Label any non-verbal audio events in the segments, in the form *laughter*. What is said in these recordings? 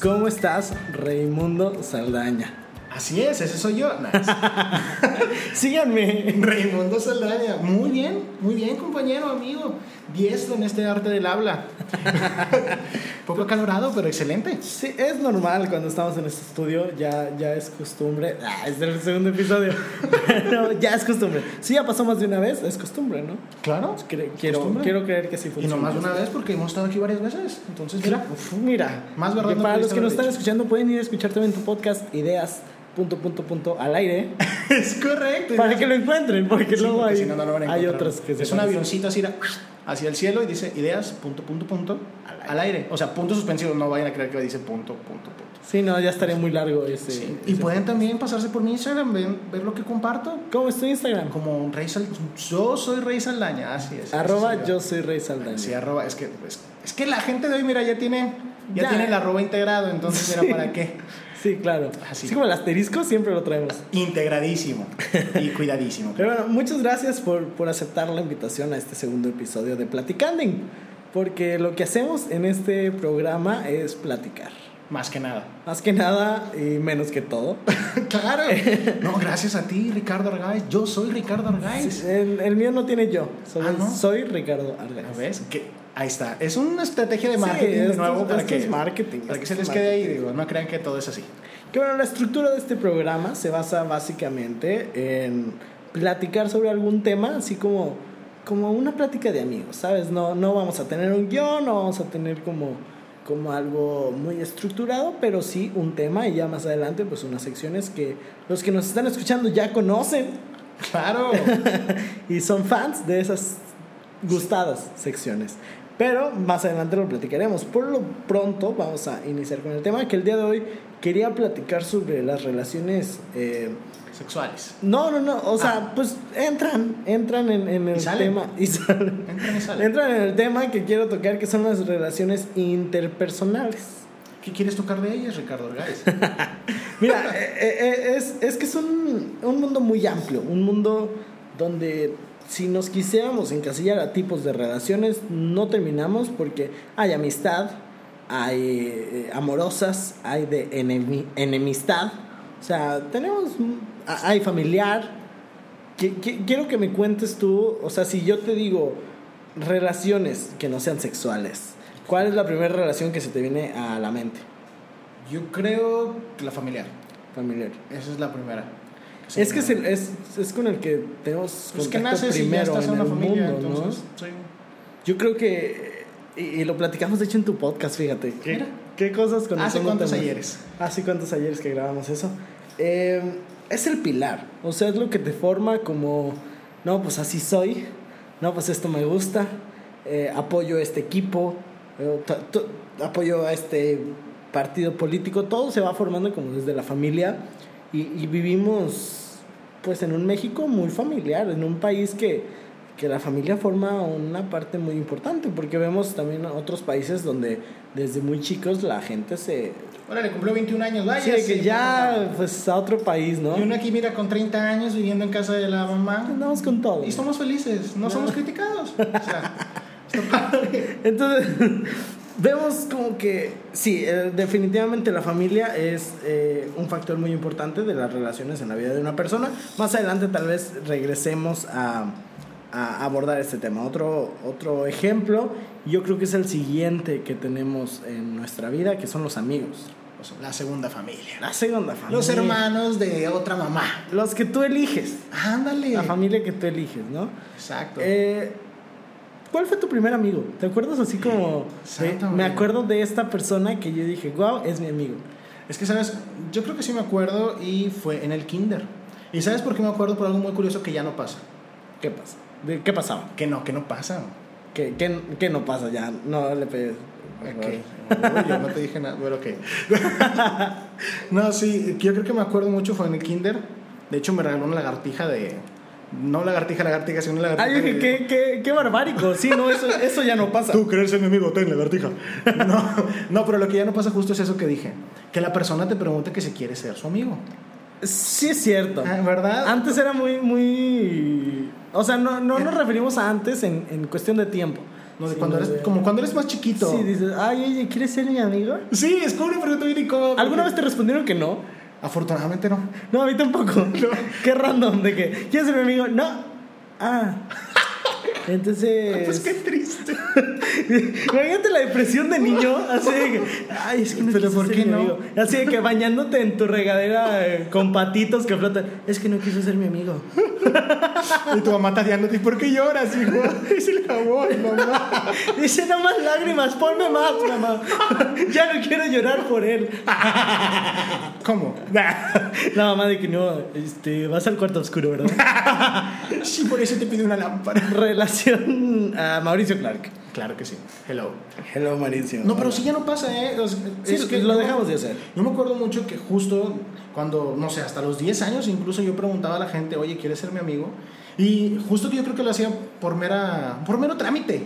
¿Cómo estás, Raimundo Saldaña? Así es, ese soy yo. *laughs* Síganme. Raimundo Saldaña. Muy bien, muy bien, compañero, amigo. Diestro en este arte del habla. *laughs* Poco acalorado, pero excelente. Sí, es normal cuando estamos en este estudio, ya, ya es costumbre. Ah, es el segundo episodio. *laughs* Pero ya es costumbre. Si ya pasó más de una vez, es costumbre, ¿no? Claro. Cre- quiero, costumbre. quiero creer que sí Y funciona. no más de una vez porque hemos estado aquí varias veces. Entonces, mira. Uf, mira, Más verdad no para los que nos están escuchando pueden ir a escuchar también tu podcast Ideas punto punto punto al aire *laughs* es correcto. para que lo encuentren porque Sí, luego porque hay, si no, no lo van a hay otros que se Es un avioncito así hacia el cielo y dice ideas, punto, punto, punto, al aire. O sea, punto suspensivo. No vayan a creer que dice punto, punto, punto. sí no ya estaría muy largo ese, Sí. Y pueden también pasarse por mi Instagram, ven- ver lo que comparto. ¿cómo es tu Instagram? Como Rey Sal- Yo soy Rey Saldaña, así es. arroba yo soy Rey Saldaña Sí, arroba. Es que, es, es que la gente de hoy, mira, ya tiene, ya, Ya. tiene el arroba integrado. Entonces, mira, *laughs* ¿para qué? Sí claro Así. así como el asterisco siempre lo traemos Integradísimo y *laughs* cuidadísimo. pero bueno muchas gracias por, por aceptar la invitación a este segundo episodio de Platicanding porque lo que hacemos en este programa es platicar Más que nada. más que nada y menos que todo *laughs* claro. *laughs* No, gracias a ti, Ricardo Argaiz. Yo soy Ricardo Argaiz. el, el mío no tiene yo solo Ah, ¿no? soy Ricardo Argaiz ¿Ves? Que ahí está. Es una estrategia de Sí, marketing de nuevo para que, marketing, para que se es les quede ahí. Digo, no crean que todo es así. Que bueno, la estructura de este programa se basa básicamente en platicar sobre algún tema, así como, como una plática de amigos, ¿sabes? No, no vamos a tener un guion, no vamos a tener como, como algo muy estructurado, pero sí un tema y ya más adelante pues unas secciones que los que nos están escuchando ya conocen Claro. *laughs* y son fans de esas gustadas secciones. Pero más adelante lo platicaremos. Por lo pronto vamos a iniciar con el tema que el día de hoy quería platicar sobre las relaciones... eh, Sexuales. no, no, no, o sea, pues entran, entran en, en el Y tema y salen. Entran y salen. Entran en el tema que quiero tocar que son las relaciones interpersonales. ¿Qué quieres tocar de ellas, Ricardo Argaiz? *laughs* Mira, eh, eh, es, es que es un, un mundo muy amplio, un mundo donde si nos quisiéramos encasillar a tipos de relaciones, no terminamos porque hay amistad, hay eh, amorosas, hay de enemi- enemistad, o sea, tenemos, mm, hay familiar. Qui- qui- Quiero que me cuentes tú, o sea, si yo te digo relaciones que no sean sexuales, ¿cuál es la primera relación que se te viene a la mente? Yo creo que la familiar. Familiar. Esa es la primera. Es que es, el- es, es con el que tenemos Pues que y ya primero estás en en una el familia, mundo, ¿no? entonces. sí. Yo creo que y, y lo platicamos de hecho en tu podcast, fíjate. ¿Qué, Mira. qué cosas con ¿Hace eso no cuántos ayeres? Hace cuántos ayeres que grabamos eso. Eh, es el pilar, o sea, es lo que te forma como, no, pues así soy, no, pues esto me gusta, eh, apoyo a este equipo, eh, apoyo a este partido político, todo se va formando como desde la familia y, y vivimos pues en un México muy familiar, en un país que, que la familia forma una parte muy importante, porque vemos también otros países donde desde muy chicos la gente se... Órale, cumplió 21 años, vaya. Sí, que sí, ya pues a otro país, ¿no? Y uno aquí, mira, con 30 años viviendo en casa de la mamá. Andamos con todo. Y somos felices, no, somos criticados. O sea, *laughs* está padre. Entonces, vemos como que sí, eh, definitivamente la familia es eh, un factor muy importante de las relaciones en la vida de una persona. Más adelante tal vez regresemos a, a abordar este tema. Otro, otro ejemplo, yo creo que es el siguiente que tenemos en nuestra vida, que son los amigos. La segunda familia. La segunda familia. Los hermanos de otra mamá. Los que tú eliges. Ándale. La familia que tú eliges, ¿no? Exacto. Eh, ¿Cuál fue tu primer amigo? ¿Te acuerdas así como... Exacto, me acuerdo de esta persona que yo dije, wow, es mi amigo. Es que, ¿sabes? Yo creo que sí me acuerdo y fue en el kinder. ¿Y sabes por qué me acuerdo? Por algo muy curioso que ya no pasa. ¿Qué pasa? ¿De ¿Qué pasaba? Que no, que no pasa. ¿Qué, qué, qué no pasa ya? No le pegues. por favor. Ok. Uy, yo no te dije nada, pero ok. *laughs* no, sí, yo creo que me acuerdo mucho fue en el kinder. De hecho, me regaló una lagartija de... No lagartija, lagartija, sino una Ah, lagartija yo dije, qué, qué, qué barbárico. Sí, no, eso, eso ya no pasa. Tú crees ser mi amigo, ten lagartija. *laughs* No, no, pero lo que ya no pasa justo es eso que dije. Que la persona te pregunte que si quiere ser su amigo. Sí es cierto. Ah, ¿Verdad? Antes era muy, muy... O sea, no, no nos referimos a antes en, en cuestión de tiempo, No, de Sí, cuando no, eres, de- como cuando eres más chiquito. Sí, dices, ay, oye, ¿quieres ser mi amigo? Sí, es como una pregunta bien incómoda. ¿Alguna vez te respondieron que no? Afortunadamente no. No, a mí tampoco. *laughs* Qué random de que, ¿quieres ser mi amigo? No. Ah. Entonces. *laughs* Pues qué triste. *laughs* Imagínate la depresión de niño, así de que, ay, es que no Pero ¿por ser qué mi no? amigo. Así de que bañándote en tu regadera eh, con patitos que flotan, es que no quiso ser mi amigo. Y tu mamá tateándote, ¿y por qué lloras, hijo? *laughs* Es el jabón, mamá. *laughs* Dice, no más lágrimas, ponme más, mamá. *laughs* ya no quiero llorar por él. ¿Cómo? La mamá de que no, este, vas al cuarto oscuro, ¿verdad? Sí, por eso te pide una lámpara. Relación a Mauricio Clark. Claro que sí. Hello. Hello, Mauricio. No, pero sí ya no pasa, ¿eh? Sea, Sí, lo dejamos de hacer. Yo me acuerdo mucho que justo cuando, no sé, hasta los 10 años incluso yo preguntaba a la gente, oye, ¿quieres ser mi amigo? Y justo que yo creo que lo hacía por, mera, por mero trámite.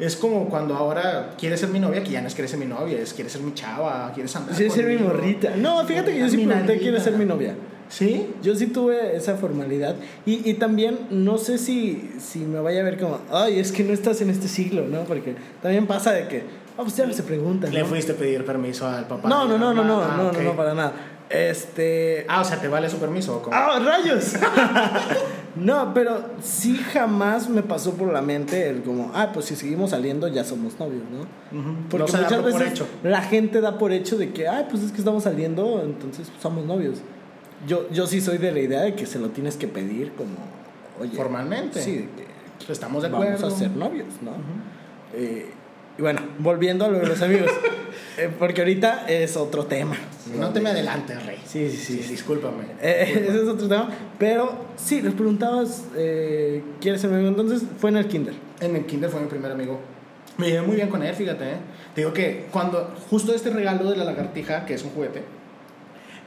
Es como cuando ahora quieres ser mi novia, que ya no es quieres ser mi novia, es quieres ser mi chava, quieres andar Sí, ser mi morrita. No, fíjate que yo sí pregunté. ¿quieres ser mi novia? ¿Sí? Yo sí tuve esa formalidad y, y también no sé si, si me vaya a ver como, ay, es que no estás en este siglo, ¿no? Porque también pasa de que, ah, pues ya no se preguntan. Le ¿no? fuiste a pedir permiso al papá. No, no, no, no, no, Ah, no, no, no, para nada. Este... Ah, o sea, ¿te vale su permiso o cómo? ¡Ah, rayos! *laughs* no, pero sí jamás me pasó por la mente el como, ah, pues si seguimos saliendo ya somos novios, ¿no? Ujú. Porque No muchas por veces hecho. la gente da por hecho de que, ay, pues es que estamos saliendo, entonces somos novios. Yo, yo sí soy de la idea de que se lo tienes que pedir como, oye. Formalmente. Sí, que Estamos de vamos acuerdo. a ser novios, ¿no? Eh, y bueno, volviendo a lo de los amigos, *laughs* eh, porque ahorita es otro tema. No te me adelantes, Rey. Sí, sí, sí. sí. discúlpame. Eh, ese es otro tema. Pero sí, les preguntabas, eh, ¿quieres ser mi amigo? Entonces fue en el kinder. En el kinder fue mi primer amigo. Me llevé muy bien con él, fíjate. ¿eh? Te digo que cuando, justo este regalo de la lagartija, que es un juguete,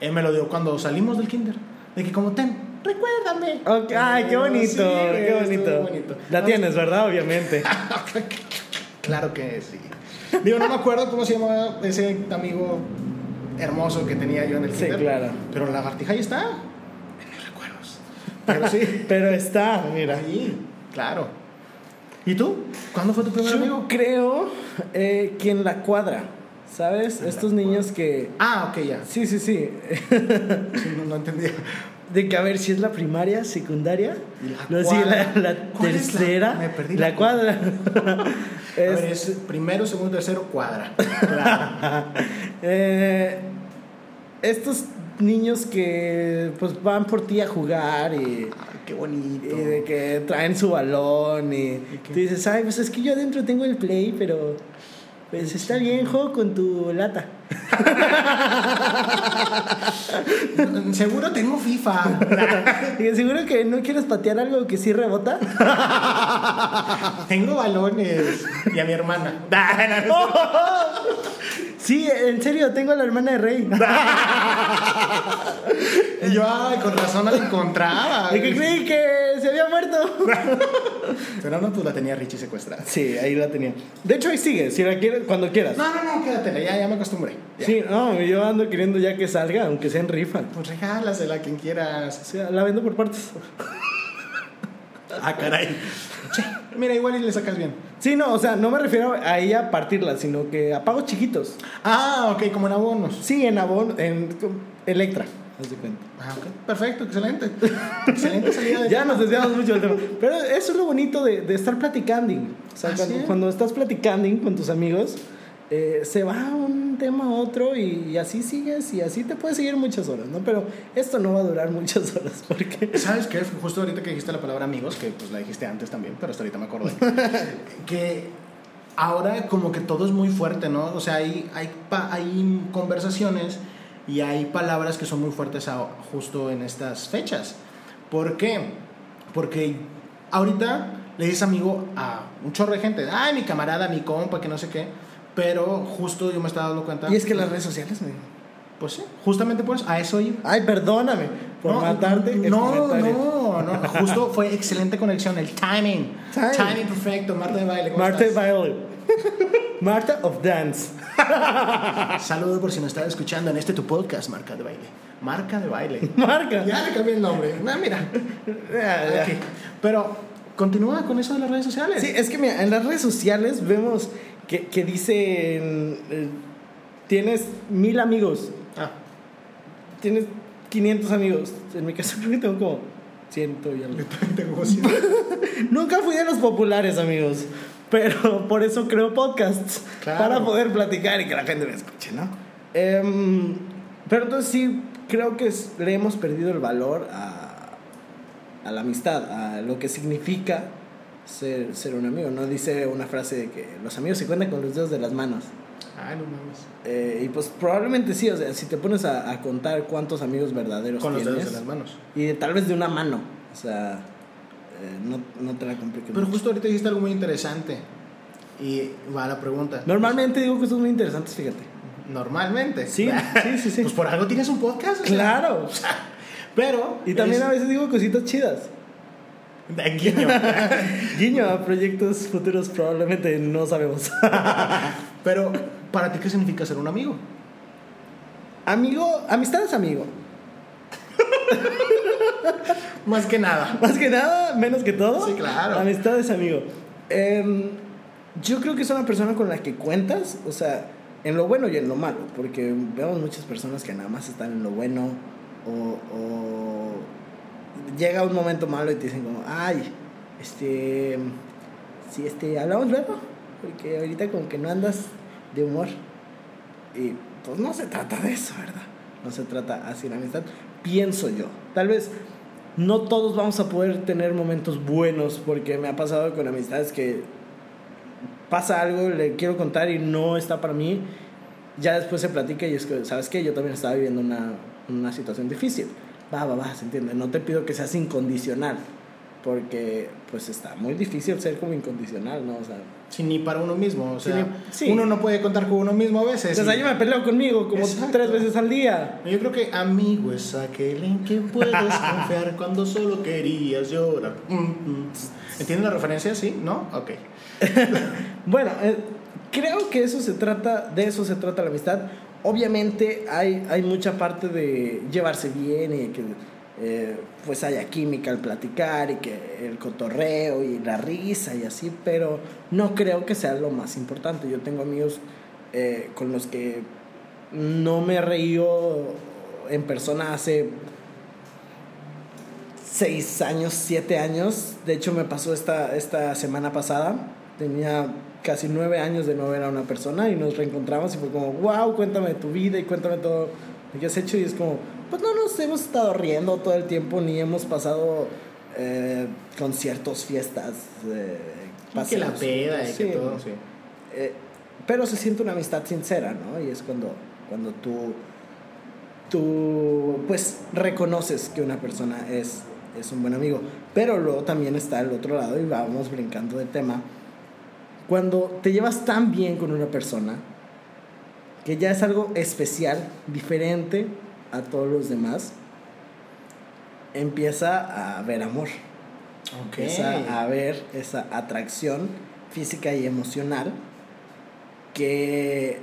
él me lo dio cuando salimos del kinder. De que como, ten, recuérdame. Ok, Ay, qué bonito, Sí, qué bonito. bonito. La tienes, ¿verdad? Obviamente. *laughs* Claro que sí. Digo, no me acuerdo cómo se llamaba ese amigo hermoso que tenía yo en el Sí, kinder. claro. Pero la lagartija ahí está. En mis recuerdos. Pero sí. *laughs* Pero está, mira. Ahí, claro. ¿Y tú? ¿Cuándo fue tu primer Yo amigo? creo eh, que en la cuadra, ¿sabes? Estos niños que... Ah, ok, ya. Sí, sí, sí. Sí, no, no entendía. *laughs* De que a ver si es la primaria, secundaria. La sigue cuadra. la, la ¿Cuál es la- tercera. Me perdí la cuadra. *laughs* A *laughs* Es- ver, es primero, segundo, tercero, cuadra. Claro. Eh, estos niños que pues van por ti a jugar y, Qué bonito. y de que traen su balón y tú dices, ay, pues es que yo adentro tengo el play, pero pues está bien, juego con tu lata. *laughs* Seguro tengo FIFA. *laughs* Seguro que no quieres patear algo que sí rebota. *laughs* tengo balones. Y a mi hermana. Sí, en serio, tengo a la hermana de Rey. *laughs* Y yo, ay, con razón la encontraba. ¿De que creí que se había muerto? *laughs* Pero no, pues la tenía Richie secuestrada. Sí, ahí la tenía. De hecho, ahí sigue, si la quieres, cuando quieras. No, no, no, quédatela, ya, ya me acostumbré. Ya. Sí, no, yo ando queriendo ya que salga, aunque sea en rifa. Pues regálasela a quien O quieras. sea, la vendo por partes. Ah, caray. *laughs* Mira, igual y le sacas bien. Sí, no, o sea, no me refiero a ella partirla, sino que a pagos chiquitos. Ah, ok, como en abonos. Sí, en Avon, en Electra, haz de cuenta. Ah, ok, perfecto, excelente. excelente salida de *laughs* Ya nos desviamos mucho del tema. Pero eso es lo bonito de, de estar platicando. O sea, cuando, cuando estás platicando con tus amigos, eh, se va un tema a otro y, y así sigues y así te puedes seguir muchas horas, ¿no? Pero esto no va a durar *laughs* muchas horas porque... ¿Sabes qué? Justo ahorita que dijiste la palabra amigos, que pues la dijiste antes también, pero hasta ahorita me acordé. *laughs* que ahora como que todo es muy fuerte, ¿no? O sea, hay, hay, hay conversaciones y hay palabras que son muy fuertes a- justo en estas fechas. ¿Por qué? Porque ahorita le dices amigo a un chorro de gente, ay, mi camarada, mi compa, que no sé qué. Pero justo yo me estaba dando cuenta. Y es que las redes sociales me... Pues sí, justamente por eso, a eso iba. Ay, perdóname por No, matarte No, no, no. Justo fue excelente conexión. El timing. Timing. Timing, perfecto. Marta de baile. ¿cómo Marta estás? Violet. *laughs* Marta of Dance. *laughs* Saludo por si nos estás escuchando en este tu podcast, Marca de baile. Marca de baile. *laughs* Marca. ya le cambié el nombre. Ah, mira. Ok. Pero Continúa con eso de las redes sociales. Sí, es que mira, en las redes sociales vemos que, que dicen, eh, tienes mil amigos, Ah, tienes 500 amigos. En mi caso *laughs* creo que tengo como ciento y algo. yo también tengo así. Nunca fui de los populares, amigos. Pero por eso creo podcasts. Claro. Para poder platicar y que la gente me escuche, ¿no? Em, pero entonces sí, creo que le hemos perdido el valor a, a la amistad, a lo que significa ser, ser un amigo. No dice una frase de que los amigos se cuentan con los dedos de las manos. Ay, no mames. Eh, y pues probablemente sí, o sea, si te pones a, a contar cuántos amigos verdaderos Con los tienes. dedos de las manos. Y tal vez de una mano. O sea, eh, no, no te la compliques. Pero mucho. justo ahorita dijiste algo muy interesante. Y va la pregunta. Normalmente digo cosas muy interesantes, fíjate. Normalmente. Sí, *laughs* sí, sí, sí. Pues por algo tienes un podcast. o sea. Claro. *laughs* Pero. Y también es- a veces digo cositas chidas. *laughs* Guiño. *laughs* Guiño a proyectos futuros probablemente no sabemos. *laughs* Pero, ¿para ti qué significa ser un amigo? amigo, amistad es amigo. Más que nada. Más que nada, menos que todo. Sí, claro. Amistad es amigo. Em, yo creo que es una persona con la que cuentas, o sea, en lo bueno y en lo malo, porque vemos muchas personas que nada más están en lo bueno o, o llega un momento malo y te dicen como, ay, este, si este, hablamos luego, porque ahorita como que no andas de humor. Y pues no se trata de eso, ¿verdad? No se trata así la amistad, pienso yo. Tal vez no todos vamos a poder tener momentos buenos, porque me ha pasado con amistades que pasa algo, le quiero contar y no está para mí. Ya después se platica y es que, ¿sabes qué? Yo también estaba viviendo una, una situación difícil. Va, va, va, se entiende. No te pido que seas incondicional, porque pues está muy difícil ser como incondicional, ¿no? O sea, Sí, ni para uno mismo. O sea, sí. uno no puede contar con uno mismo a veces. o sea, y- yo me peleo conmigo como Exacto. tres veces al día. Yo creo que amigo es aquel en quien puedes *laughs* confiar cuando solo querías llorar. Mm, mm. ¿Entienden la referencia? ¿Sí? ¿No? Ok. *laughs* Bueno, eh, creo que eso se trata, de eso se trata la amistad. Obviamente hay, hay mucha parte de llevarse bien y que eh, pues haya química al platicar y que el cotorreo y la risa y así, pero no creo que sea lo más importante. Yo tengo amigos eh, con los que no me he reído en persona hace seis años, siete años. De hecho, me pasó esta, esta semana pasada. Tenía casi nueve años de no ver a una persona y nos reencontramos y fue como, wow, cuéntame tu vida y cuéntame todo lo que has hecho. Y es como, pues no nos hemos estado riendo todo el tiempo ni hemos pasado eh, conciertos, fiestas. Eh, que la peda y que todo, sí. Eh, pero se siente una amistad sincera, ¿no? Y es cuando, cuando tú, tú, pues, reconoces que una persona es, es un buen amigo. Pero luego también está el otro lado, y vamos brincando de tema. Cuando te llevas tan bien con una persona, que ya es algo especial, diferente a todos los demás, empieza a haber amor Ok. empieza a haber esa atracción física y emocional que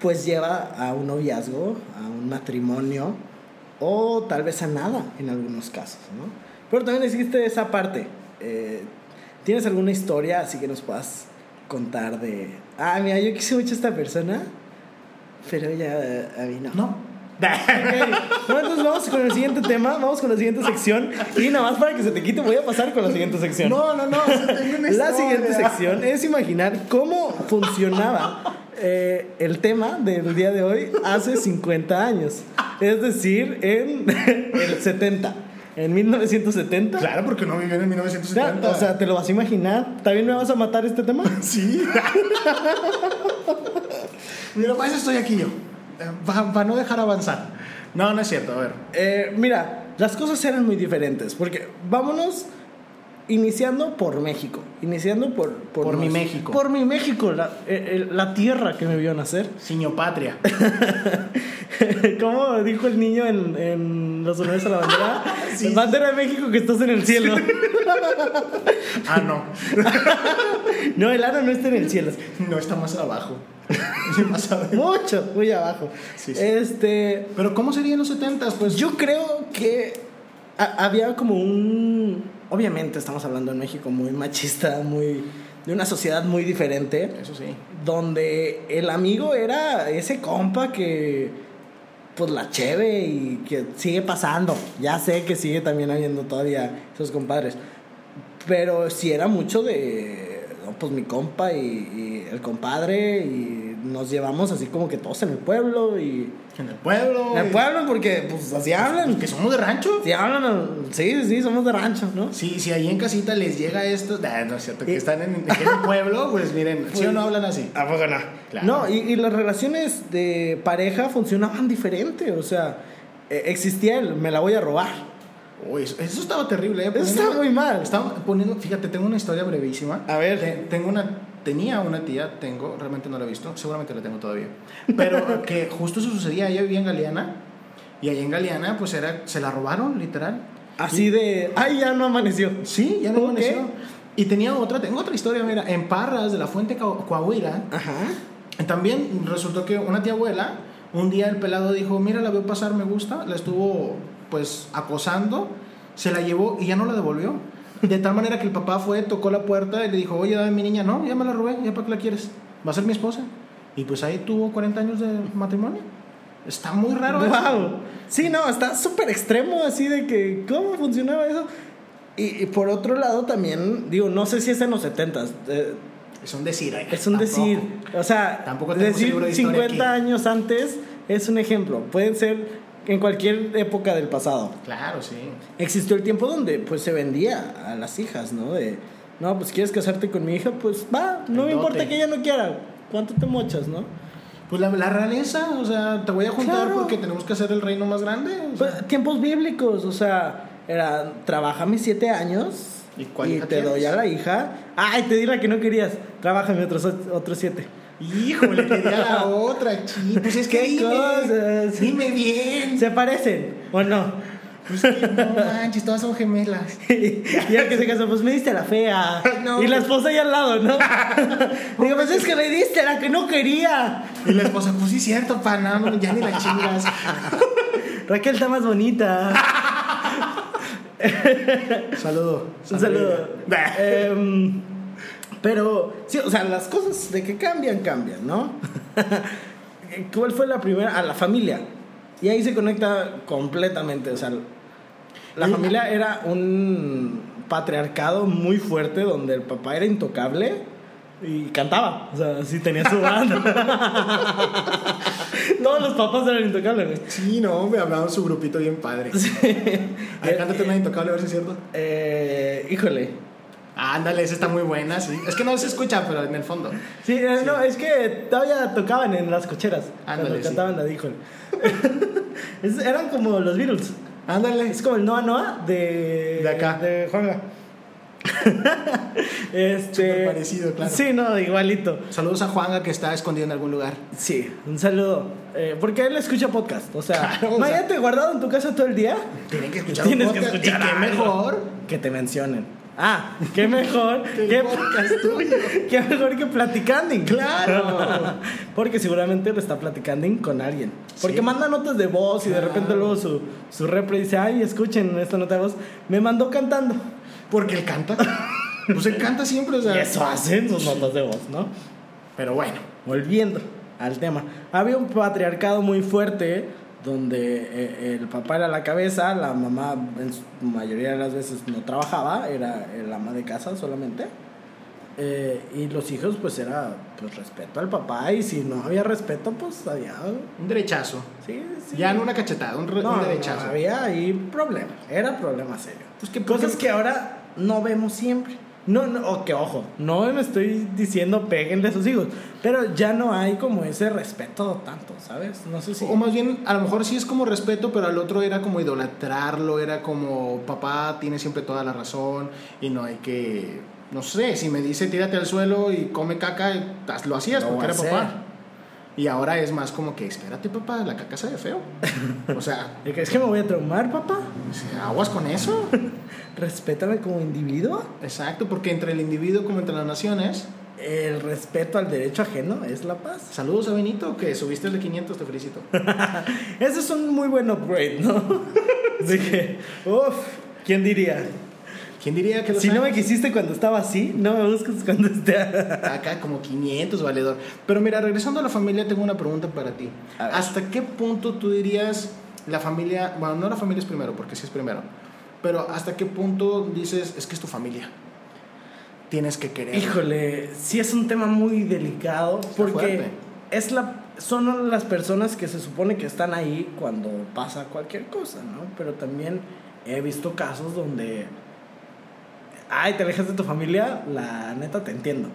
pues lleva a un noviazgo, a un matrimonio o tal vez a nada en algunos casos, ¿no? Pero también existe esa parte. eh, ¿Tienes alguna historia así que nos puedas contar de, ah, mira, yo quise mucho a esta persona, pero ella eh, a mí no? No. Ok, bueno, entonces vamos con el siguiente tema, vamos con la siguiente sección y nada más para que se te quite voy a pasar con la siguiente sección. No, no, no. la siguiente sección es imaginar cómo funcionaba eh, el tema del día de hoy hace 50 años, es decir, en *laughs* el 70, en 1970. Claro, porque no vivió en Ya, 1970. o sea, te lo vas a imaginar. ¿También me vas a matar este tema? *laughs* sí. *laughs* Mira, para eso estoy aquí yo. Para no dejar avanzar. No, no es cierto. A ver. Eh, mira, las cosas eran muy diferentes. Porque vámonos iniciando por México. Iniciando por... Por mi México. Por mi México, la, eh, eh, la tierra que me vio nacer. *laughs* Ciño Patria. *laughs* ¿Cómo dijo el niño en, en Los honores a la bandera? *laughs* Sí. Bandera de México que estás en el cielo. Ah, no. No, el ano no está en el cielo. No está más abajo. Más abajo. Mucho, muy abajo. Sí, sí. Este... Pero ¿cómo sería en los 70? Pues Yo creo que ha- había como un obviamente estamos hablando en México muy machista, muy de una sociedad muy diferente. Eso sí. Donde el amigo era ese compa que pues la cheve y que sigue pasando. Ya sé que sigue también habiendo todavía esos compadres. Pero sí era mucho de, no, pues mi compa y, y el compadre y nos llevamos así como que todos en el pueblo y... En el pueblo. En el pueblo porque pues así hablan. Que somos de rancho. Sí, hablan, sí, sí, somos de rancho, ¿no? Sí, si ahí en casita les llega esto, nah, no es cierto, que están en, en el *laughs* pueblo, pues miren, ¿sí o no hablan así? ¿A poco no? Claro. No, y, y las relaciones de pareja funcionaban diferente, o sea, eh, existía el me la voy a robar. Uy, eso, eso estaba terrible, ¿eh? Eso estaba muy mal. Estaba poniendo, fíjate, tengo una historia brevísima. A ver. Te- tengo una, tenía una tía, tengo, realmente no la he visto, seguramente la tengo todavía. Pero *laughs* que justo eso sucedía, ella vivía en Galeana. Y ahí en Galeana, pues era, se la robaron, literal. Así de, ay, ya no amaneció. Sí, ya no amaneció. Y tenía otra, tengo otra historia, mira, en Parras de la Fuente Coa- Coahuila, Ajá. también resultó que una tía abuela, un día el pelado dijo, mira, la veo pasar, me gusta, la estuvo pues acosando, se la llevó y ya no la devolvió. De tal manera que el papá fue, tocó la puerta y le dijo, oye, dame mi niña, no, ya me la robé, ya para qué la quieres, va a ser mi esposa. Y pues ahí tuvo 40 años de matrimonio. Está muy raro eso. Wow. Sí, no, está súper extremo así de que, ¿cómo funcionaba eso? Y, y por otro lado también, digo, no sé si es en los 70s. eh, Es un decir, oiga, es un tampoco. decir. O sea, Tampoco decir libro de historia 50 aquí. años antes es un ejemplo. Pueden ser en cualquier época del pasado. Claro, sí. Existió el tiempo donde pues se vendía a las hijas, ¿no? De, no, pues quieres casarte con mi hija, pues va, no El me importa que ella no quiera. ¿Cuánto te mochas, no? Pues la, la realeza, o sea, te voy a juntar Claro. porque tenemos que hacer el reino más grande. o sea. Pues, tiempos bíblicos, o sea, era, trabaja mis siete años ¿Y te tienes? doy a la hija. Ay, te di la que no querías, trabájame otros, otros siete. Híjole, quería la *laughs* otra, chi. Pues es que ¿Qué dime, cosas? dime bien. ¿Se parecen o no? Pues que no manches, todas son gemelas. *laughs* y el que se casó, pues me diste a la fea. No. Y la esposa ahí al lado, ¿no? *laughs* Digo, pues es que me diste la que no quería. Y la esposa, pues sí, cierto, pana, no, ya ni la chingas. Raquel está más bonita. Saludo. Un saludo. Em, pero, sí, o sea, las cosas de que cambian, cambian, ¿no? *laughs* ¿Cuál fue la primera? A la familia. Y ahí se conecta completamente. O sea, la familia era un patriarcado muy fuerte donde el papá era intocable y cantaba. O sea, sí tenía su banda. *laughs* Todos los papás eran intocables, güey. Sí, no, me hablaban su grupito bien padre. A ver, cántate una intocable, a ver si es cierto. Eh, híjole. Ándale, esa está muy buena, sí. Es que no se escucha, pero en el fondo. Sí, eh, no, es que todavía tocaban en las cocheras. Ándale, cuando sí. cantaban la. *laughs* Es- eran como los Beatles. Ándale. Es como el Noa Noa de. De acá. De Juanga. *laughs* *laughs* este. Súper parecido, claro. Sí, no, igualito. Saludos a Juanga que está escondido en algún lugar. Sí, un saludo. Eh, porque él escucha podcast. O sea, Claro, o sea- guardado en tu casa todo el día. Tienen que escuchar Tienes un que podcast. escuchar y qué mejor Que te mencionen. Ah, qué mejor. *laughs* que *laughs* qué, mejor que platicando. Claro. *laughs* Porque seguramente lo está platicando con alguien. Porque Sí. manda notas de voz y de repente luego su, su repre dice, ay, escuchen esta nota de voz. Me mandó cantando. Porque él canta. Pues él canta siempre, o sea. Y eso hacen sus notas de voz, ¿no? Pero bueno. Volviendo al tema. Había un patriarcado muy fuerte donde eh, el papá era la cabeza, la mamá en su mayoría de las veces no trabajaba, era el ama de casa solamente. Eh, y los hijos pues era pues respeto al papá y si no había respeto pues había... Un derechazo. Sí, sí. Ya no una cachetada, un, No, un no, derechazo. había ahí problema, era problema serio. Pues que Cosas que ahora no vemos siempre. No, no, o que ojo, no me estoy diciendo péguenle a sus hijos, pero ya no hay como ese respeto tanto, ¿sabes? No sé si... O más bien, a lo mejor sí es como respeto, pero al otro era como idolatrarlo, era como papá tiene siempre toda la razón y no hay que, no sé, si me dice tírate al suelo y come caca, lo hacías Lo porque era papá. Y ahora es más como que, espérate papá, la caca sabe feo. *laughs* O sea, ¿De que ¿Es que me voy a traumar, papá? aguas con eso. *laughs* Respétame como individuo. Exacto, porque entre el individuo como entre las naciones, El respeto al derecho ajeno es la paz. saludos a Benito, que subiste el de 500, te felicito. *laughs* Ese es un muy buen upgrade, ¿no? *laughs* Así que, uff, ¿quién diría? ¿Quién diría que dos Si no me años? quisiste cuando estaba así, no me busques cuando esté. *laughs* Acá como 500 valedor. Pero mira, regresando a la familia, tengo una pregunta para ti. ¿Hasta qué punto tú dirías la familia, bueno, no la familia es primero, porque sí es primero, pero hasta qué punto dices, es que es tu familia? Tienes que querer. Híjole, sí es un tema muy delicado porque fuerte. es la son las personas que se supone que están ahí cuando pasa cualquier cosa, ¿no? Pero también he visto casos donde ay, te alejas de tu familia, la neta te entiendo.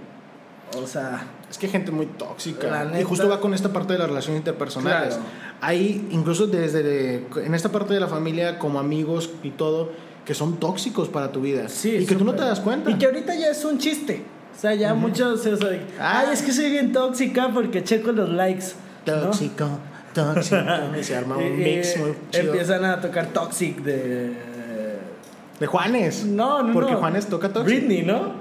O sea, Es que hay gente muy tóxica. Y justo va con esta parte de las relaciones interpersonales. Claro. Hay, incluso desde en esta parte de la familia, como amigos y todo, que son tóxicos para tu vida. sí, y que tú no te das cuenta. Y que ahorita ya es un chiste. O sea, ya muchos se usa de, Ah. ay, es que soy bien tóxica porque checo los likes. ¿no? Tóxico, tóxico. y se arma un Y- *laughs* mix muy chido. Empiezan a tocar Toxic de. De Juanes. No, no, Porque no. Juanes toca Toxic. Britney, ¿no?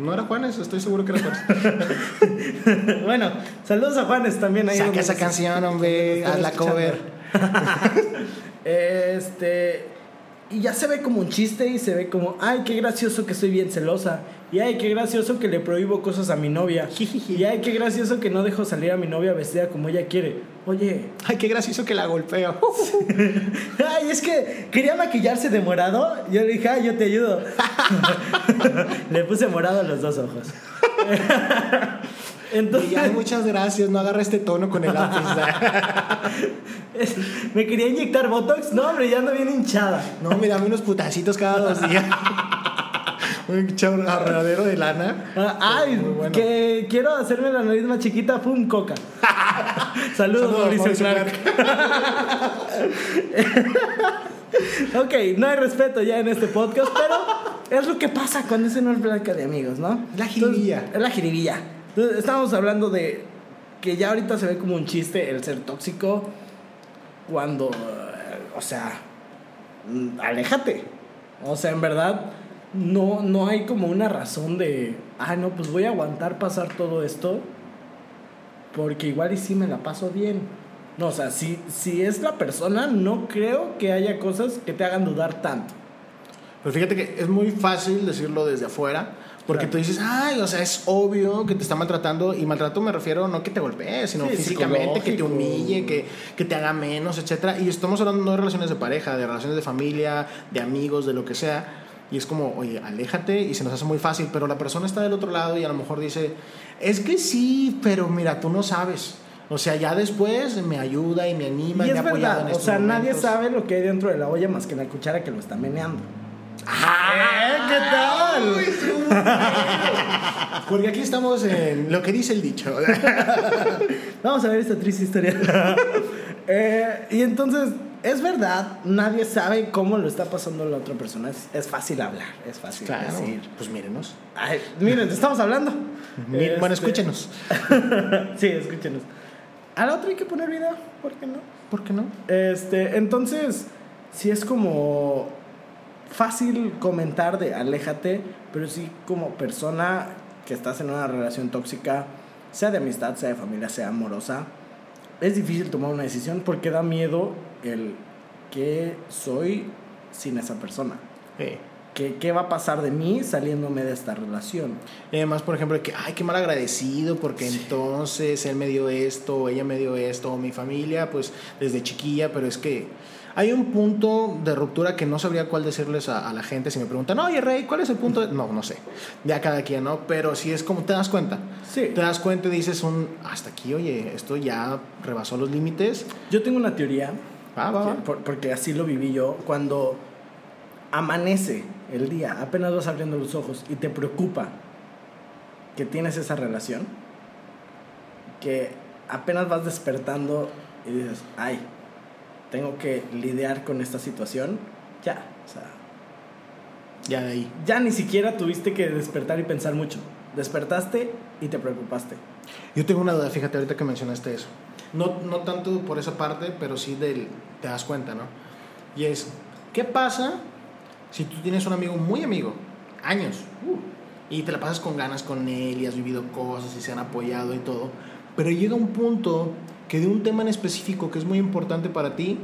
No era Juanes, estoy seguro que era Juanes. *laughs* bueno, saludos a Juanes también ahí. Saca esa canción, hombre. Haz la cover. *laughs* Este. Y ya se ve como un chiste y se ve como, ay, qué gracioso que soy bien celosa. Y ay, qué gracioso que le prohíbo cosas a mi novia. y ay, qué gracioso que no dejo salir a mi novia vestida como ella quiere. Oye, Ay, qué gracioso que la golpeo. *laughs* ay, es que quería maquillarse de morado. Yo le dije, ay, yo te ayudo. *laughs* le puse morado a los dos ojos. *laughs* Entonces, ay, muchas gracias. No agarra este tono con el lápiz. me quería inyectar Botox. No, hombre, ya ando bien hinchada. No, dame unos putacitos cada dos días. Un chorradero de lana. Ah, Ay, bueno. que quiero hacerme la nariz más chiquita, pum, coca. *laughs* Saludos, Saludos, Mauricio Clark. *laughs* ok, no hay respeto ya en este podcast, pero es lo que pasa cuando es en una plática de amigos, ¿no? La jiribilla. Entonces, Es la jiribilla. Entonces, estábamos hablando de que ya ahorita se ve como un chiste el ser tóxico cuando, eh, o sea, mm, aléjate. O sea, en verdad, no, no hay como una razón de, ah, no, pues voy a aguantar pasar todo esto porque igual y sí me la paso bien. No, o sea, si, si es la persona, no creo que haya cosas que te hagan dudar tanto. Pero fíjate que es muy fácil decirlo desde afuera. Porque Claro. tú dices, ay, o sea, es obvio que te está maltratando. Y maltrato me refiero no que te golpee, sino Sí, físicamente, que te humille, que, que te haga menos, etcétera Y estamos hablando no de relaciones de pareja, de relaciones de familia, de amigos, de lo que sea. Y es como, oye, aléjate y se nos hace muy fácil. Pero la persona está del otro lado y a lo mejor dice, es que sí, pero mira, tú no sabes. O sea, ya después me ayuda y me anima y, Y me es ha apoyado en verdad, o estos sea, nadie sabe lo que hay dentro de la olla más que la cuchara que lo está meneando. ¡Ah! ¿Qué tal? Porque aquí estamos en lo que dice el dicho. *laughs* Vamos a ver esta triste historia. *laughs* Eh, y entonces, es verdad, nadie sabe cómo lo está pasando la otra persona. Es, es fácil hablar, es fácil Claro. decir. Pues mírenos. Ay, miren, estamos hablando. *laughs* Miren, Bueno, Este, escúchenos. *laughs* sí, escúchenos. A la otra hay que poner video, ¿por qué no? ¿Por qué no? Este, entonces, sí es como fácil comentar de aléjate, pero sí como persona que estás en una relación tóxica, sea de amistad, sea de familia, sea amorosa, es difícil tomar una decisión porque da miedo el que soy sin esa persona. Eh. ¿Qué, ¿Qué va a pasar de mí saliéndome de esta relación? Y además, por ejemplo, que, ay, qué mal agradecido, porque entonces él me dio esto, ella me dio esto, o mi familia, pues desde chiquilla, pero es que hay un punto de ruptura que no sabría cuál decirles a, a la gente si me preguntan, oye, Rey, ¿cuál es el punto? de-?" No, no sé, ya cada quien, ¿no? Pero sí es como te das cuenta. Sí. Te das cuenta y dices, un, hasta aquí, oye, esto ya rebasó los límites. Yo tengo una teoría Ah, va, por- porque así lo viví yo. Cuando amanece el día, apenas vas abriendo los ojos y te preocupa que tienes esa relación, que apenas vas despertando y dices, ay, tengo que lidiar con esta situación, ya, o sea, Ya de ahí. ya ni siquiera tuviste que despertar y pensar mucho. Despertaste y te preocupaste. Yo tengo una duda, fíjate, ahorita que mencionaste eso. No, no tanto por esa parte, pero sí del, te das cuenta, ¿no? Y es, ¿qué pasa si tú tienes un amigo muy amigo, años, uh, y te la pasas con ganas con él y has vivido cosas y se han apoyado y todo, pero llega un punto que de un tema en específico que es muy importante para ti,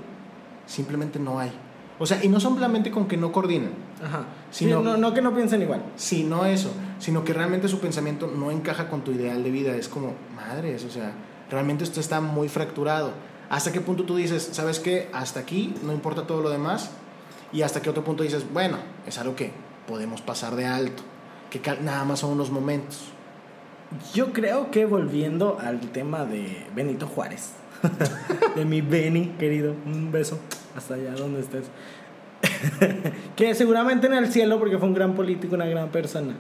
simplemente no hay. O sea, y no simplemente con que no coordinen, Ajá. Sino, no, no que no piensen igual. Sí, no eso, sino que realmente su pensamiento no encaja con tu ideal de vida. Es como, madres, o sea, realmente esto está muy fracturado. ¿Hasta qué punto tú dices, sabes qué? Hasta aquí, no importa todo lo demás? Y hasta qué otro punto dices, bueno, es algo que podemos pasar de alto, que nada más son unos momentos. Yo creo que volviendo al tema de Benito Juárez, *laughs* de mi Beni, querido, un beso hasta allá donde estés. *laughs* que seguramente en el cielo, porque fue un gran político, una gran persona.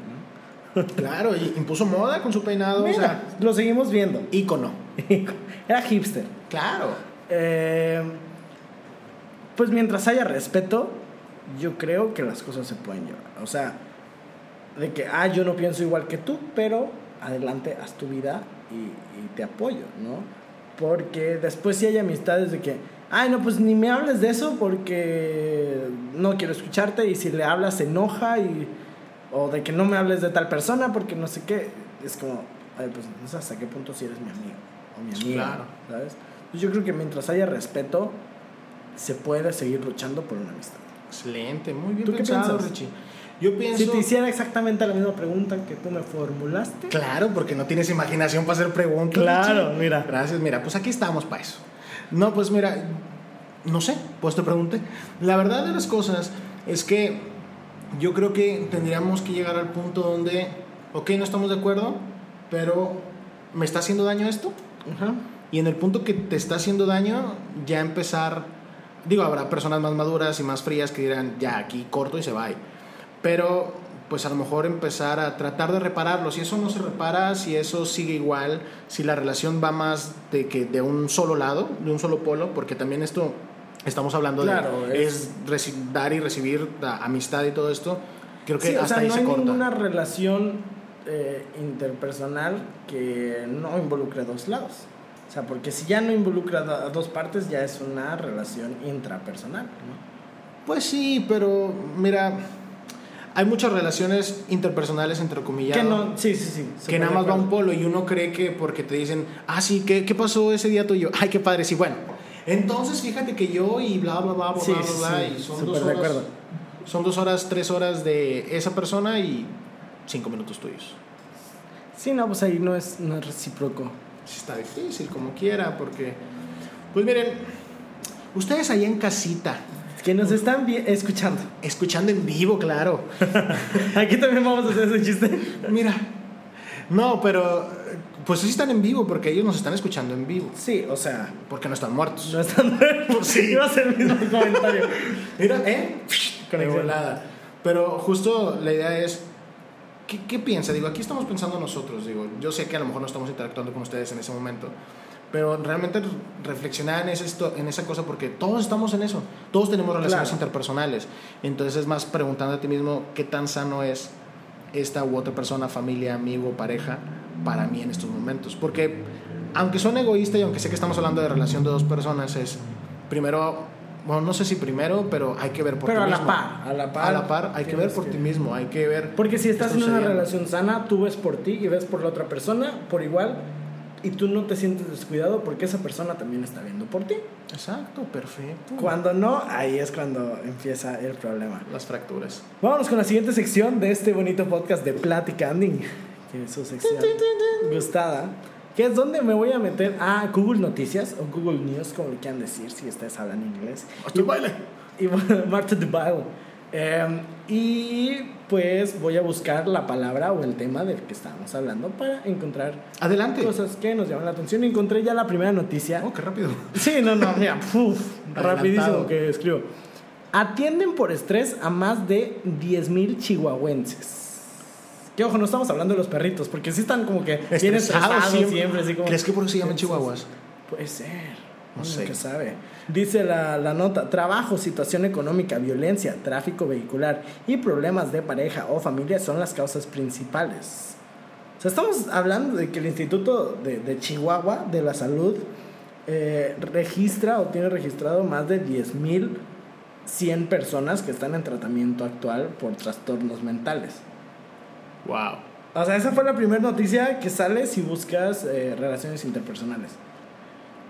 Claro, y impuso moda con su peinado. o sea, lo seguimos viendo. Ícono. *laughs* Era hipster. Claro. Eh, pues mientras haya respeto, yo creo que las cosas se pueden llevar. O sea, de que, ah, yo no pienso igual que tú, pero adelante, haz tu vida y, te apoyo, ¿no? Porque después sí hay amistades de que, ay, no, pues ni me hables de eso porque no quiero escucharte y si le hablas se enoja y, o de que no me hables de tal persona porque no sé qué, es como, ay, pues no sé hasta qué punto si eres mi amigo o mi amiga, claro. ¿sabes? yo creo que mientras haya respeto, se puede seguir luchando por una amistad. Excelente, muy bien ¿Tú pensado, qué Richie. Yo pienso... Si te hiciera exactamente la misma pregunta que tú me formulaste. Claro, porque no tienes imaginación para hacer preguntas. Claro, mira. Gracias, mira, pues aquí estamos para eso. No, pues mira, no sé, pues te pregunté. La verdad de las cosas es que yo creo que tendríamos que llegar al punto donde, ok, no estamos de acuerdo, pero ¿me está haciendo daño esto? Y en el punto que te está haciendo daño, ya empezar, digo, habrá personas más maduras y más frías que dirán, ya aquí corto y se va. Pero pues a lo mejor empezar a tratar de repararlo. Si eso no se repara, si eso sigue igual, si la relación va más de que de un solo lado, de un solo polo, porque también esto estamos hablando de es, dar y recibir amistad y todo esto. Creo que hasta ahí no se hay corta. ninguna relación eh, interpersonal que no involucre dos lados. O sea, porque si ya no involucra a dos partes, ya es una relación intrapersonal, ¿no? Pues sí, pero mira, hay muchas relaciones interpersonales, entre comillas. Que no, sí, sí, sí. Que nada más va un polo y uno cree que porque te dicen, ah, sí, ¿qué, qué pasó ese día tuyo? Ay, qué padre, sí, bueno. Entonces fíjate que yo y bla, bla, bla, bla, bla, bla, y son dos horas. Son dos horas, tres horas de esa persona y cinco minutos tuyos. Sí, no, pues ahí no es, no es recíproco está difícil, como quiera, porque, pues miren, ustedes ahí en casita. Que nos están escuchando. Escuchando en vivo, claro. *laughs* Aquí también vamos a hacer ese chiste. Mira, no, pero pues sí están en vivo porque ellos nos están escuchando en vivo. Sí, o sea. Porque no están muertos. No están muertos. Sí. *laughs* Iba a ser el mismo *laughs* comentario. Mira, ¿eh? *laughs* volada. Pero justo la idea es ¿Qué, ¿Qué, piensa? Digo, aquí estamos pensando nosotros. Digo, yo sé que a lo mejor no estamos interactuando con ustedes en ese momento, pero realmente reflexionar en, ese, en esa cosa porque todos estamos en eso. Todos tenemos relaciones interpersonales. Entonces es más preguntando a ti mismo qué tan sano es esta u otra persona, familia, amigo, pareja, para mí en estos momentos. Porque aunque son egoístas y aunque sé que estamos hablando de relación de dos personas, es primero bueno, no sé si primero, pero hay que ver por pero ti a mismo. La par, a la par. A la par, hay que ver por ti mismo, hay que ver. Porque si estás en una relación sana, tú ves por ti y ves por la otra persona por igual y tú no te sientes descuidado porque esa persona también está viendo por ti. Exacto, perfecto. Cuando no, ahí es cuando empieza el problema. Las fracturas. Vámonos con la siguiente sección de este bonito podcast de Plática Es su sección gustada que es donde me voy a meter a Google Noticias o Google News, como le quieran decir, si ustedes hablan inglés. Y, baile. Y Marta de Baile. Em, y pues voy a buscar la palabra o el tema del que estábamos hablando para encontrar Adelante. cosas que nos llaman la atención. Encontré ya la primera noticia. Oh, qué rápido. *laughs* Sí, no, no, mira, rapidísimo que escribo. Atienden por estrés a más de 10.000 chihuahuenses. Que ojo, no estamos hablando de los perritos, porque sí están como que bien estresados siempre. así como, ¿Crees que por eso se llaman chihuahuas? Puede ser. No sé. sabe. Dice la, la, nota, trabajo, situación económica, violencia, tráfico vehicular y problemas de pareja o familia son las causas principales. O sea, estamos hablando de que el Instituto de, de Chihuahua de la Salud eh, registra o tiene registrado más de 10.100 personas que están en tratamiento actual por trastornos mentales. Wow. O sea, esa fue la primera noticia que sale si buscas eh, relaciones interpersonales.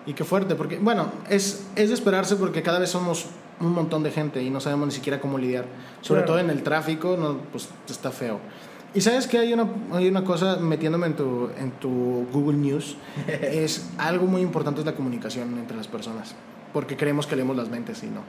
Y qué fuerte, porque, bueno, es, es de esperarse porque cada vez somos un montón de gente y no sabemos ni siquiera cómo lidiar. Sobre Claro. todo en el tráfico, no, pues está feo. Y sabes que hay una, hay una cosa metiéndome en tu, en tu Google News, *laughs* es algo muy importante es la comunicación entre las personas, porque creemos que leemos las mentes y no.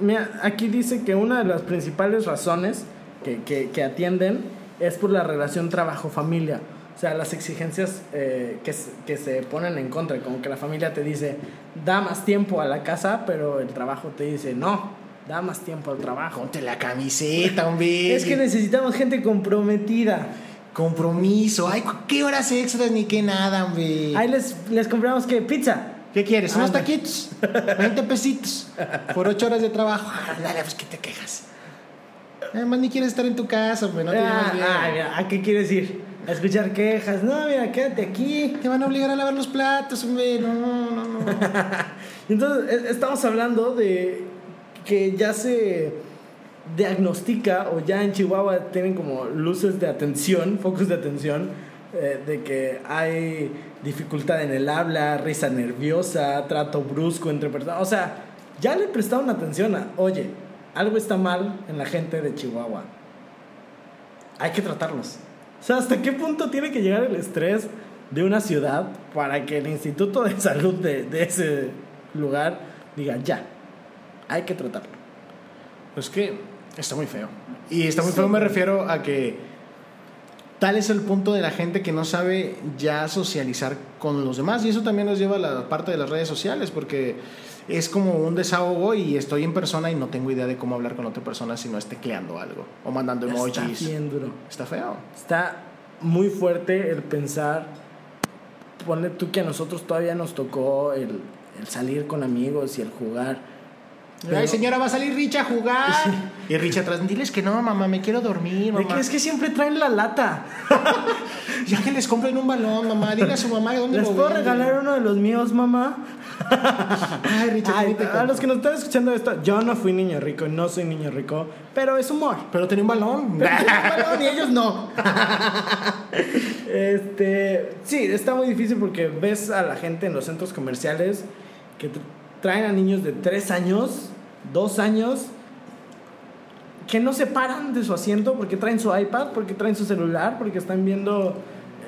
Mira, aquí dice que una de las principales razones que, que, que atienden es por la relación trabajo-familia. O sea, las exigencias eh, que, se- que se ponen en contra, como que la familia te dice, da más tiempo a la casa, pero el trabajo te dice, no, da más tiempo al trabajo. Ponte la camiseta, hombre. Es que necesitamos gente comprometida. Compromiso. Ay, ¿qué horas extras ni qué nada, hombre? Ahí les, les compramos que pizza. ¿Qué quieres? Unos taquitos. 20 pesitos. Por 8 horas de trabajo. Dale, pues, ¿qué te quejas? Además, ni quieres estar en tu casa, hombre. No te Ah, bien. ah, mira, ¿A qué quieres ir? A escuchar quejas. No, mira, quédate aquí. Te van a obligar a lavar los platos, hombre. No, no, no. *laughs* Entonces, e- estamos hablando de que ya se diagnostica o ya en Chihuahua tienen como luces de atención, focos de atención, eh, de que hay dificultad en el habla, risa nerviosa, trato brusco entre personas. O sea, ya le prestaron atención a, oye, algo está mal en la gente de Chihuahua. Hay que tratarlos. O sea, ¿hasta qué punto tiene que llegar el estrés de una ciudad para que el Instituto de *laughs* Salud de, de ese lugar diga, ya, hay que tratarlo? Pues que está muy feo. Y está muy Sí. feo me refiero a que tal es el punto de la gente que no sabe ya socializar con los demás. Y eso también nos lleva a la parte de las redes sociales, porque es como un desahogo y estoy en persona y no tengo idea de cómo hablar con otra persona si no es tecleando algo o mandando emojis. Está bien duro. Está feo. Está muy fuerte el pensar, ponle tú que a nosotros todavía nos tocó el, el salir con amigos y el jugar. Pero- Ay, señora, va a salir Richa a jugar. y Richa atrás, diles que no, mamá, me quiero dormir, De mamá. que es que siempre traen la lata. *laughs* Ya que les compren un balón, mamá. Dile a su mamá dónde ¿Les lo puedo venden. regalar uno de los míos, mamá? Ay, Richa, Ay, ¿qué te a los que nos están escuchando esto, yo no fui niño rico, no soy niño rico, pero es humor. Pero tenía un balón. Pero tengo un balón y ellos no. *laughs* este, sí, está muy difícil porque ves a la gente en los centros comerciales que tr- traen a niños de 3 años, 2 años, que no se paran de su asiento porque traen su iPad, porque traen su celular, porque están viendo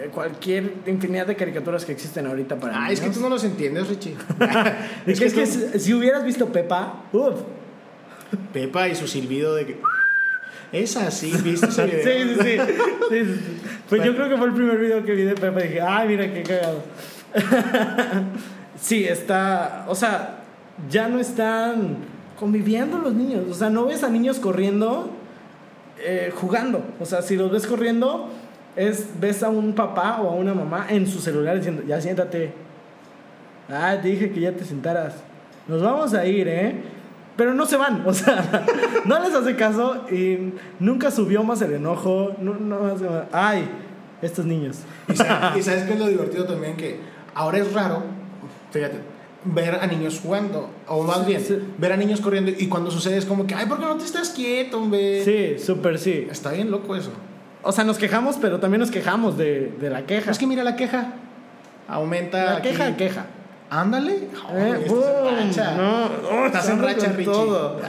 cualquier infinidad de caricaturas que existen ahorita para Ah, es que tú no los entiendes, Richie. *laughs* Es que, es que tú- si, si hubieras visto Pepa, uff. Pepa y su silbido de que. Es así, ¿viste ese *laughs* Sí, video? sí, sí. Sí, sí, sí. *laughs* Pues yo creo que fue el primer video que vi de Pepa y dije, ay, mira qué cagado. sí, está. O sea, ya no están conviviendo los niños. O sea, no ves a niños corriendo, eh, jugando. O sea, si los ves corriendo, es ves a un papá o a una mamá en su celular diciendo, ya siéntate. Ah, te dije que ya te sentaras. Nos vamos a ir, ¿eh? Pero no se van, *laughs* o sea, no les hace caso y nunca subió más el enojo. No, no más- Ay, estos niños. Y sa- *laughs* y sabes qué es lo divertido también que ahora es raro, fíjate, ver a niños jugando, o más bien, sí. ver a niños corriendo y cuando sucede es como que, ay, ¿por qué no te estás quieto, hombre? Sí, súper sí. Está bien loco eso. O sea, nos quejamos, pero también nos quejamos de, de la queja. Es que mira la queja. Aumenta. la aquí. queja, queja. Ándale. Eh, Ay, estás en boom, racha. no, oh, Estás en racha, Richie. todo.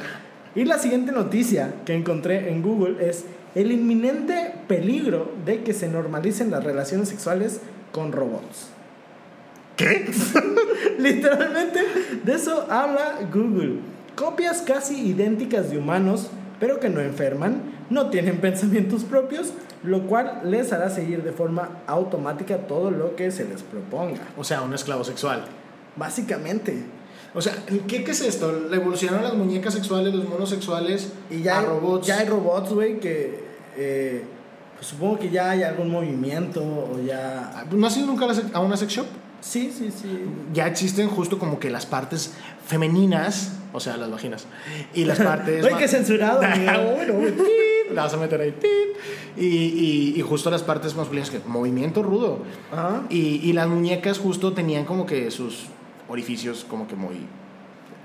Y la siguiente noticia que encontré en Google es el inminente peligro de que se normalicen las relaciones sexuales con robots. ¿Qué? *laughs* Literalmente, de eso habla Google. Copias casi idénticas de humanos, pero que no enferman, no tienen *laughs* pensamientos propios, lo cual les hará seguir de forma automática todo lo que se les proponga. O sea, un esclavo sexual. Básicamente. O sea, ¿qué, qué es esto? Le evolucionaron las muñecas sexuales, los monos sexuales Y ya, a hay, robots. ya hay robots, güey, que eh, pues supongo que ya hay algún movimiento o ya... ¿No has ido nunca a una sex shop? Sí, sí, sí. Ya existen justo como que las partes femeninas, o sea, las vaginas, y las partes... *laughs* Ma- qué censurado, *laughs* Ah, *laughs* la vas a meter ahí. Y, y, y justo las partes masculinas, que movimiento rudo. Ajá. Y, y las muñecas justo tenían como que sus orificios como que muy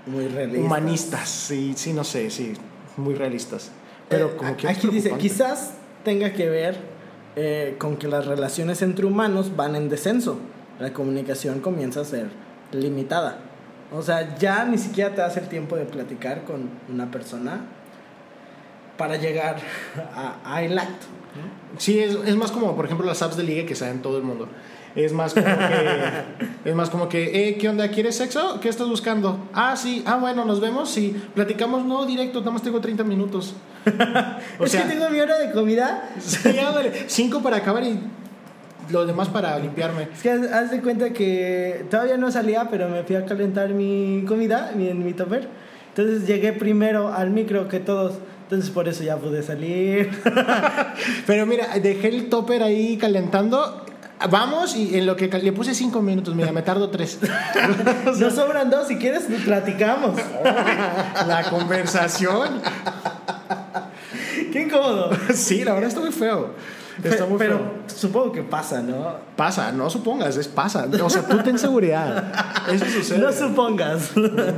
Muy realista. humanistas, sí, sí, no sé, sí, muy realistas. Pero Eh, como que... aquí dice, quizás tenga que ver eh, con que las relaciones entre humanos van en descenso. La comunicación comienza a ser limitada. O sea, ya ni siquiera te das el tiempo de platicar con una persona para llegar a, a el acto. ¿no? Sí, es, es más como, por ejemplo, las apps de ligue que saben todo el mundo. Es más como que, *laughs* es más como que, eh, ¿qué onda? ¿Quieres sexo? ¿Qué estás buscando? Ah, sí, ah, bueno, nos vemos. Sí, platicamos, no, directo, nada más tengo 30 minutos. *laughs* O es sea, que tengo mi hora de comida. sí, ándale, cinco para acabar y lo demás para limpiarme. Es que haz, de cuenta que todavía no salía, pero me fui a calentar mi comida, mi, en mi topper. Entonces llegué primero al micro que todos. Entonces por eso ya pude salir. *laughs* Pero mira, dejé el topper ahí calentando. Vamos y en lo que le puse cinco minutos, mira, me tardo tres. *laughs* Nos sobran dos, si quieres platicamos. *laughs* La conversación. Qué incómodo. Sí, la verdad está muy feo. Está Pe- muy pero supongo que pasa, ¿no? Pasa, no supongas, es pasa. O sea, tú ten seguridad. Eso sucede. No supongas.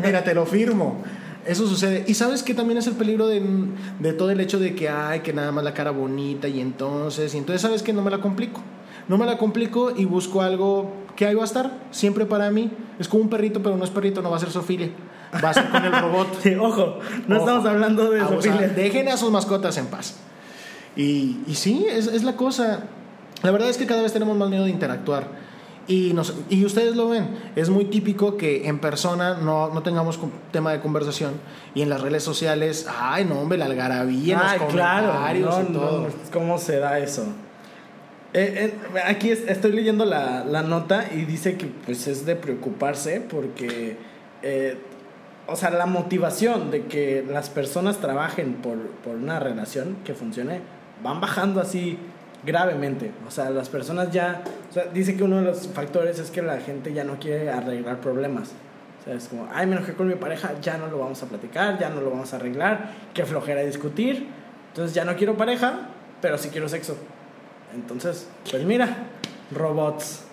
Mira, te lo firmo. Eso sucede. Y sabes que también es el peligro de, de todo el hecho de que hay que nada más la cara bonita y entonces, y entonces sabes que no me la complico. No me la complico y busco algo que ahí va a estar, siempre para mí. Es como un perrito, pero no es perrito, no va a ser Sofía. Va a ser con el robot. *laughs* Sí, ojo, no Ojo. estamos hablando de Ah, zoofilia. dejen a sus mascotas en paz. Y, y sí, es, es la cosa. La verdad es que cada vez tenemos más miedo de interactuar. Y, nos, y ustedes lo ven, es muy típico que en persona no, no tengamos tema de conversación y en las redes sociales, ay no hombre, la algarabía, Ay, los claro. comentarios No, y todo. no, ¿Cómo se da eso? Eh, eh, aquí es- estoy leyendo la, la nota y dice que pues es de preocuparse porque, eh, o sea, la motivación de que las personas trabajen por, por una relación que funcione van bajando así gravemente. O sea, las personas ya, o sea, dice que uno de los factores es que la gente ya no quiere arreglar problemas. O sea, es como, ay, me enojé con mi pareja, ya no lo vamos a platicar, ya no lo vamos a arreglar, qué flojera discutir. Entonces ya no quiero pareja, pero sí quiero sexo. Entonces, pues mira, robots.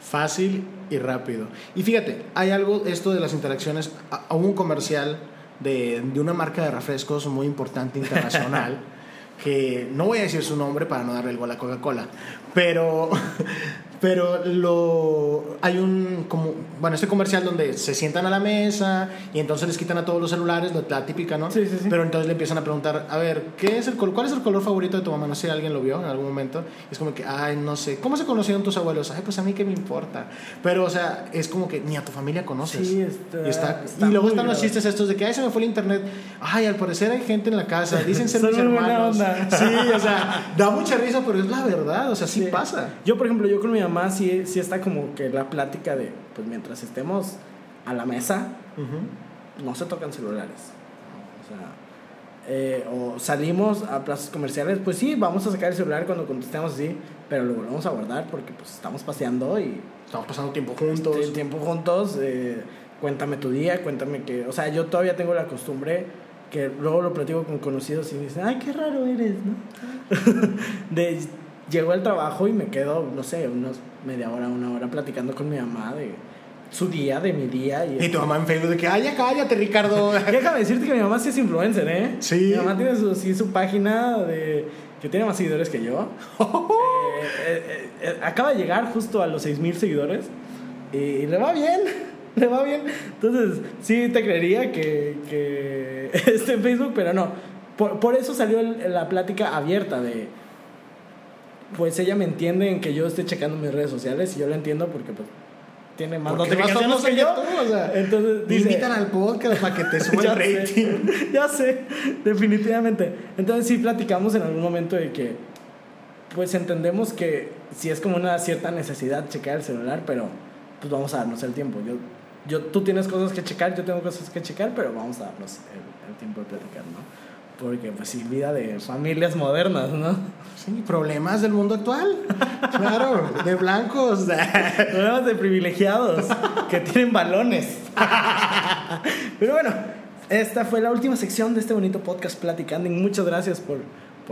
Fácil y rápido. Y fíjate, hay algo, esto de las interacciones, a un comercial de, de una marca de refrescos muy importante *laughs* internacional, que no voy a decir su nombre para no darle el gol a Coca-Cola, pero, *laughs* pero lo, hay un, como, bueno, este comercial donde se sientan a la mesa y entonces les quitan a todos los celulares, la típica, ¿no? Sí, sí, sí. Pero entonces le empiezan a preguntar, a ver, ¿qué es el ¿cuál es el color favorito de tu mamá? No sé si alguien lo vio en algún momento. Es como que, ay, no sé. ¿Cómo se conocieron tus abuelos? Ay, pues a mí qué me importa. Pero, o sea, es como que ni a tu familia conoces. Sí, está- y, está- está y luego están los chistes estos de que, ay, se me fue el internet. Ay, al parecer hay gente en la casa. Dicen ser *laughs* mis hermanos. onda. Sí, o sea, da mucha risa, pero es la verdad. O sea, sí, Sí. pasa. Yo, por ejemplo, yo con mi mamá sí, sí está como que la plática de, pues mientras estemos a la mesa, Ujú. no se tocan celulares. O sea, eh, o salimos a plazas comerciales, pues sí, vamos a sacar el celular cuando contestemos así, pero lo volvemos a guardar porque pues estamos paseando y Estamos pasando tiempo juntos. el tiempo juntos. eh, cuéntame tu día, cuéntame que, o sea, yo todavía tengo la costumbre que luego lo platico con conocidos y dicen, ay, qué raro eres, ¿no? *laughs* de llego al trabajo y me quedo, no sé, unos media hora, una hora platicando con mi mamá de su día, de mi día y Y tu mamá en Facebook de que, ay, ya cállate, Ricardo. *laughs* Déjame decirte que mi mamá sí es influencer, ¿eh? Sí. Mi mamá tiene su, sí, su página de... que tiene más seguidores que yo. *laughs* Eh, eh, eh, acaba de llegar justo a los 6.000 seguidores y le va bien, *laughs* le va bien. Entonces, sí te creería que, que esté en Facebook, pero no. Por, por eso salió el- la plática abierta de... Pues ella me entiende en que yo esté checando mis redes sociales y yo la entiendo porque pues tiene más notificaciones que yo. tú, o sea, Entonces dice, invitan al podcast para que te suba el *laughs* rating. sé, *laughs* ya sé, definitivamente. Entonces sí platicamos en algún momento de que, pues entendemos que si es como una cierta necesidad checar el celular, pero pues vamos a darnos el tiempo. Yo, yo, tú tienes cosas que checar, yo tengo cosas que checar, pero vamos a darnos el, el tiempo de platicar, ¿no? Porque pues sí, vida de familias modernas, ¿no? Sí, problemas del mundo actual. Claro, de blancos. Problemas de privilegiados que tienen balones. Pero bueno, esta fue la última sección de este bonito podcast Platicando. Muchas gracias por,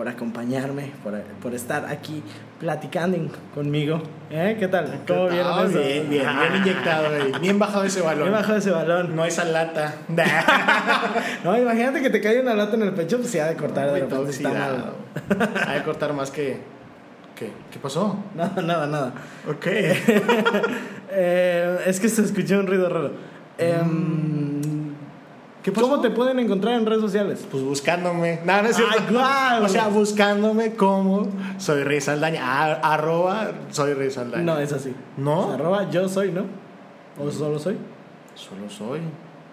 por acompañarme, por, por estar aquí platicando conmigo. ¿Eh? ¿Qué tal? ¿Cómo vieron Ah, eso? Bien, bien, bien inyectado, güey. Bien bajado ese balón. Bien bajado ese balón. No esa lata. *laughs* No, imagínate que te cae una lata en el pecho, pues se ha de cortar de Muy repente. Está mal. oxidado. Hay que cortar más que, ¿Qué? ¿Qué pasó? Nada, nada, nada. Ok. *laughs* Eh, es que se escuchó un ruido raro. Em, ¿Qué pasó? ¿Cómo te pueden encontrar en redes sociales? Pues buscándome. No, no es cierto. Ay, guau. O sea, buscándome como soy Rey Saldaña. A- arroba soy Rey Saldaña. No, es así. ¿No? Arroba yo soy, ¿no? ¿O solo soy? Solo soy.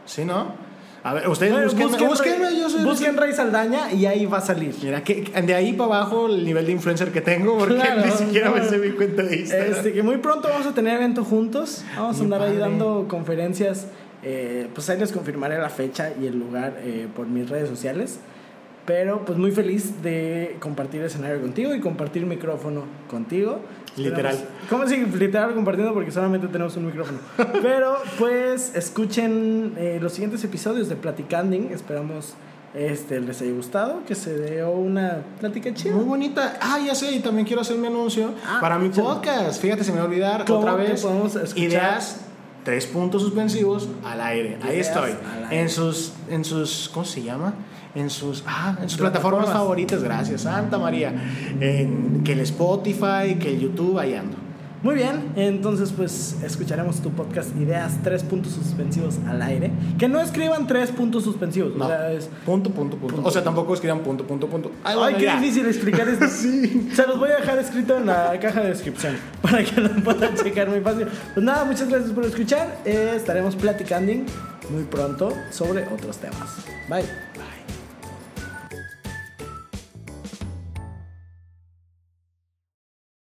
¿Sí, no? A ver, ustedes Bueno, busquen, busquen, búsquenme, Rey- yo soy busquen Rey Saldaña y ahí va a salir. Mira, que de ahí para abajo el nivel de influencer que tengo, porque Claro, ni siquiera me no. sé mi cuenta de Instagram. Este, que muy pronto vamos a tener evento juntos. Vamos a andar ahí dando conferencias. Eh, pues ahí les confirmaré la fecha y el lugar eh, por mis redes sociales. Pero pues muy feliz de compartir escenario contigo y compartir micrófono contigo. Literal. ¿Cómo si literal compartiendo? Porque solamente tenemos un micrófono. *laughs* Pero pues escuchen eh, los siguientes episodios de Platicanding. Esperamos este, les haya gustado, que se dé una plática chida. Muy bonita. Ah, ya sé, y también quiero hacer mi anuncio Ah, para mi sí. podcast. Fíjate, se me va a olvidar ¿Cómo otra vez. podemos escuchar? Ideas, tres puntos suspensivos al aire. Ahí estoy. aire. En sus, en sus, ¿cómo se llama? En sus, ah, en sus Plataformas. plataformas favoritas, gracias, Santa María. En, que el Spotify, que el YouTube, ahí ando. Muy bien, entonces pues escucharemos tu podcast Ideas, tres puntos suspensivos al aire. Que no escriban tres puntos suspensivos, No. o sea, es... Punto, punto, punto. O sea, tampoco escriban punto, punto, punto. Ay, qué ya. difícil explicar esto. *laughs* Se los voy a dejar escrito en la caja de descripción *laughs* para que lo puedan checar muy fácil. Pues nada, muchas gracias por escuchar. Eh, estaremos platicando muy pronto sobre otros temas. Bye. Bye.